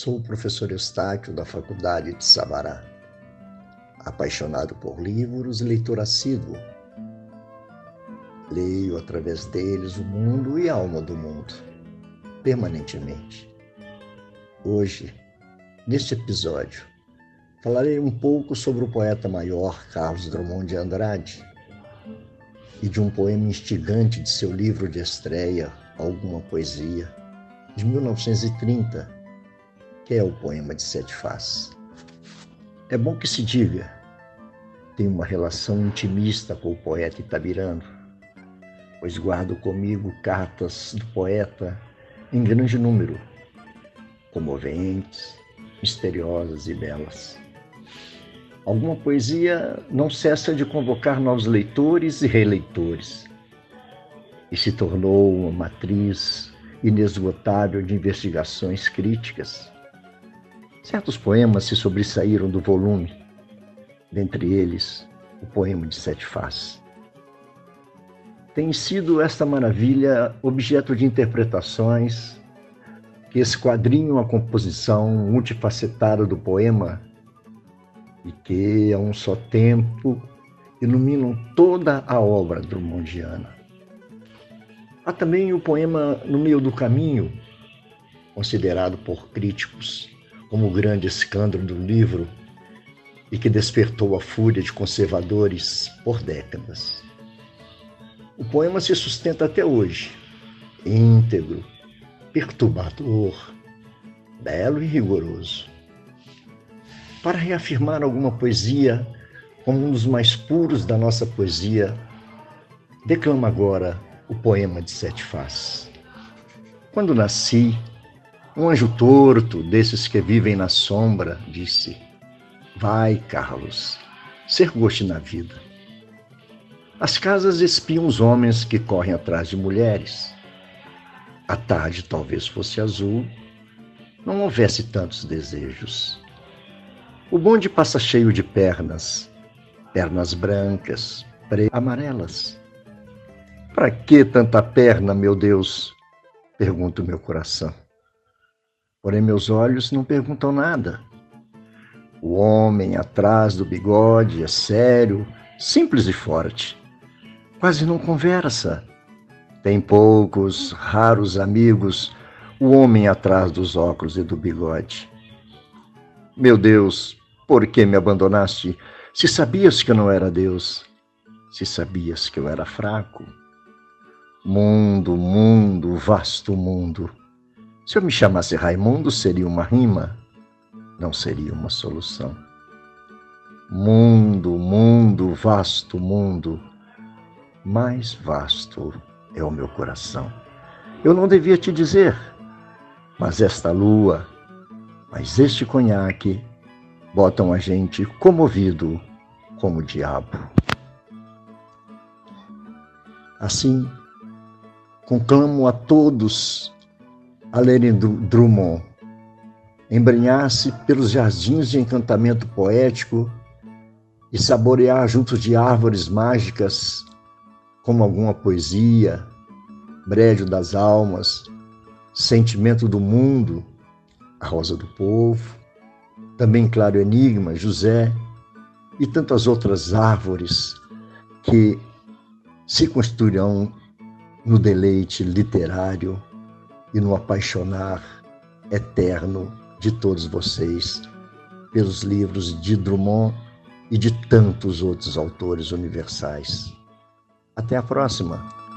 Sou o professor Eustáquio da Faculdade de Sabará. Apaixonado por livros leitor assíduo. Leio através deles o mundo e a alma do mundo, permanentemente. Hoje, neste episódio, falarei um pouco sobre o poeta maior Carlos Drummond de Andrade e de um poema instigante de seu livro de estreia, Alguma Poesia, de 1930 que é o poema de Sete Faces. É bom que se diga, tenho uma relação intimista com o poeta itabirano, pois guardo comigo cartas do poeta em grande número, comoventes, misteriosas e belas. Alguma poesia não cessa de convocar novos leitores e releitores, e se tornou uma matriz inesgotável de investigações críticas Certos poemas se sobressaíram do volume, dentre eles o poema de Sete Faces. Tem sido esta maravilha objeto de interpretações que esquadrinham a composição multifacetada do poema e que, a um só tempo, iluminam toda a obra drummondiana. Há também o poema No Meio do Caminho, considerado por críticos como o grande escândalo do livro e que despertou a fúria de conservadores por décadas. O poema se sustenta até hoje, íntegro, perturbador, belo e rigoroso. Para reafirmar alguma poesia como um dos mais puros da nossa poesia, declama agora o poema de Sete Faces. Quando nasci, um anjo torto, desses que vivem na sombra, disse: Vai, Carlos, ser goste na vida. As casas espiam os homens que correm atrás de mulheres. A tarde talvez fosse azul, não houvesse tantos desejos. O bonde passa cheio de pernas, pernas brancas, pretas, amarelas. Para que tanta perna, meu Deus? Pergunta o meu coração. Porém, meus olhos não perguntam nada. O homem atrás do bigode é sério, simples e forte. Quase não conversa. Tem poucos, raros amigos, o homem atrás dos óculos e do bigode. Meu Deus, por que me abandonaste? Se sabias que eu não era Deus, se sabias que eu era fraco. Mundo, mundo, vasto mundo se eu me chamasse Raimundo, seria uma rima, não seria uma solução. Mundo, mundo, vasto mundo, mais vasto é o meu coração. Eu não devia te dizer, mas esta lua, mas este conhaque, botam a gente comovido como o diabo. Assim, conclamo a todos a lerem Drummond, embrenhar-se pelos jardins de encantamento poético e saborear junto de árvores mágicas, como alguma poesia, Brédio das Almas, Sentimento do Mundo, A Rosa do Povo, também Claro Enigma, José e tantas outras árvores que se construirão no deleite literário e no apaixonar eterno de todos vocês pelos livros de Drummond e de tantos outros autores universais. Até a próxima!